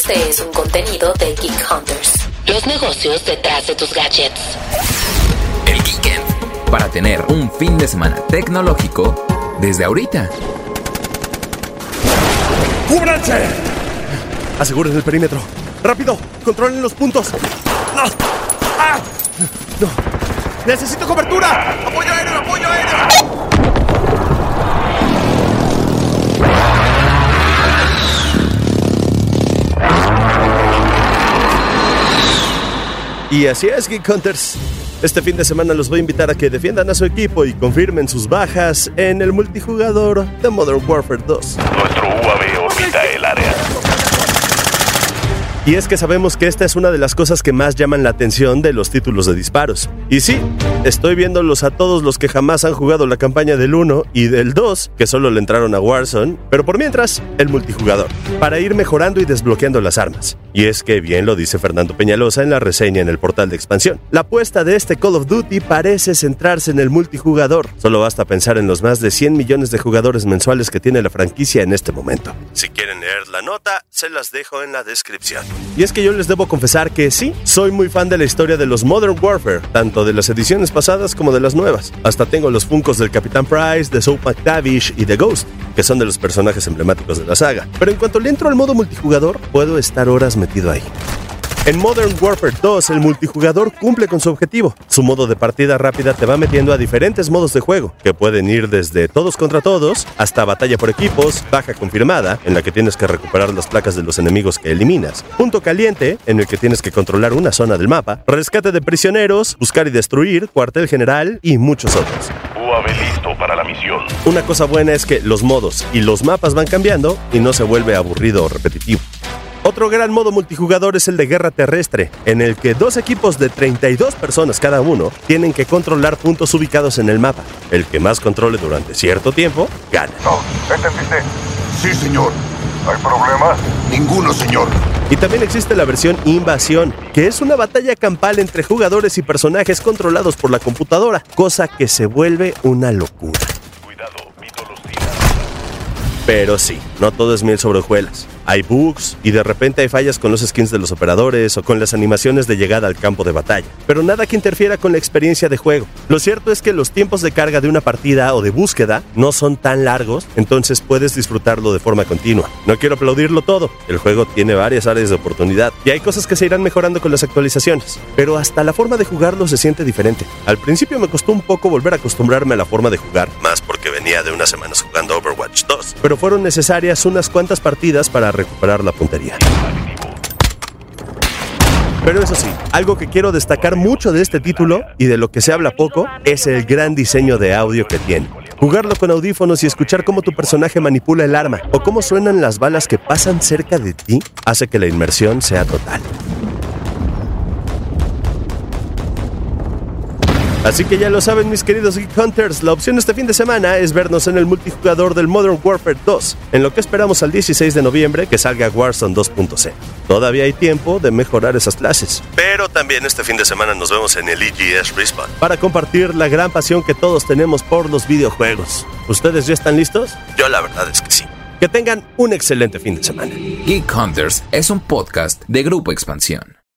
Este es un contenido de Geek Hunters. Los negocios detrás de tus gadgets. El Geekend. Para tener un fin de semana tecnológico desde ahorita. ¡Cúbranse! Aseguren el perímetro. ¡Rápido! ¡Controlen los puntos! ¡No! ¡Ah! ¡No! ¡Necesito cobertura! ¡Apoyo aéreo! ¡Apoyo aéreo! Y así es, Geek Hunters. Este fin de semana los voy a invitar a que defiendan a su equipo y confirmen sus bajas en el multijugador de Modern Warfare 2. Nuestro UAV orbita el área. Y es que sabemos que esta es una de las cosas que más llaman la atención de los títulos de disparos. Y sí, estoy viéndolos a todos los que jamás han jugado la campaña del 1 y del 2, que solo le entraron a Warzone, pero por mientras, el multijugador, para ir mejorando y desbloqueando las armas. Y es que bien lo dice Fernando Peñalosa en la reseña en el portal de expansión. La apuesta de este Call of Duty parece centrarse en el multijugador. Solo basta pensar en los más de 100 millones de jugadores mensuales que tiene la franquicia en este momento. Si quieren leer la nota, se las dejo en la descripción. Y es que yo les debo confesar que sí, soy muy fan de la historia de los Modern Warfare, tanto de las ediciones pasadas como de las nuevas. Hasta tengo los funcos del Capitán Price, de Soap McTavish y de Ghost, que son de los personajes emblemáticos de la saga. Pero en cuanto le entro al modo multijugador, puedo estar horas metido ahí. En Modern Warfare 2, el multijugador cumple con su objetivo. Su modo de partida rápida te va metiendo a diferentes modos de juego, que pueden ir desde todos contra todos hasta batalla por equipos, baja confirmada, en la que tienes que recuperar las placas de los enemigos que eliminas, punto caliente, en el que tienes que controlar una zona del mapa, rescate de prisioneros, buscar y destruir, cuartel general y muchos otros. UAV listo para la misión. Una cosa buena es que los modos y los mapas van cambiando y no se vuelve aburrido o repetitivo. Otro gran modo multijugador es el de guerra terrestre, en el que dos equipos de 32 personas cada uno tienen que controlar puntos ubicados en el mapa. El que más controle durante cierto tiempo, gana. No, ¿entendiste? Sí, señor. ¿Hay problema? Ninguno, señor. Y también existe la versión Invasión, que es una batalla campal entre jugadores y personajes controlados por la computadora, cosa que se vuelve una locura. Cuidado, Vito los. Pero sí, no todo es miel sobre hojuelas. Hay bugs y de repente hay fallas con los skins de los operadores o con las animaciones de llegada al campo de batalla, pero nada que interfiera con la experiencia de juego. Lo cierto es que los tiempos de carga de una partida o de búsqueda no son tan largos, entonces puedes disfrutarlo de forma continua. No quiero aplaudirlo todo, el juego tiene varias áreas de oportunidad y hay cosas que se irán mejorando con las actualizaciones, pero hasta la forma de jugarlo se siente diferente. Al principio me costó un poco volver a acostumbrarme a la forma de jugar, más porque venía de unas semanas jugando Overwatch 2, pero fueron necesarias unas cuantas partidas para recuperar la puntería. Pero eso sí, algo que quiero destacar mucho de este título y de lo que se habla poco es el gran diseño de audio que tiene. Jugarlo con audífonos y escuchar cómo tu personaje manipula el arma o cómo suenan las balas que pasan cerca de ti hace que la inmersión sea total. Así que ya lo saben mis queridos Geek Hunters, la opción este fin de semana es vernos en el multijugador del Modern Warfare 2, en lo que esperamos al 16 de noviembre que salga Warzone 2.0. Todavía hay tiempo de mejorar esas clases. Pero también este fin de semana nos vemos en el EGS Respawn para compartir la gran pasión que todos tenemos por los videojuegos. ¿Ustedes ya están listos? Yo la verdad es que sí. Que tengan un excelente fin de semana. Geek Hunters es un podcast de Grupo Expansión.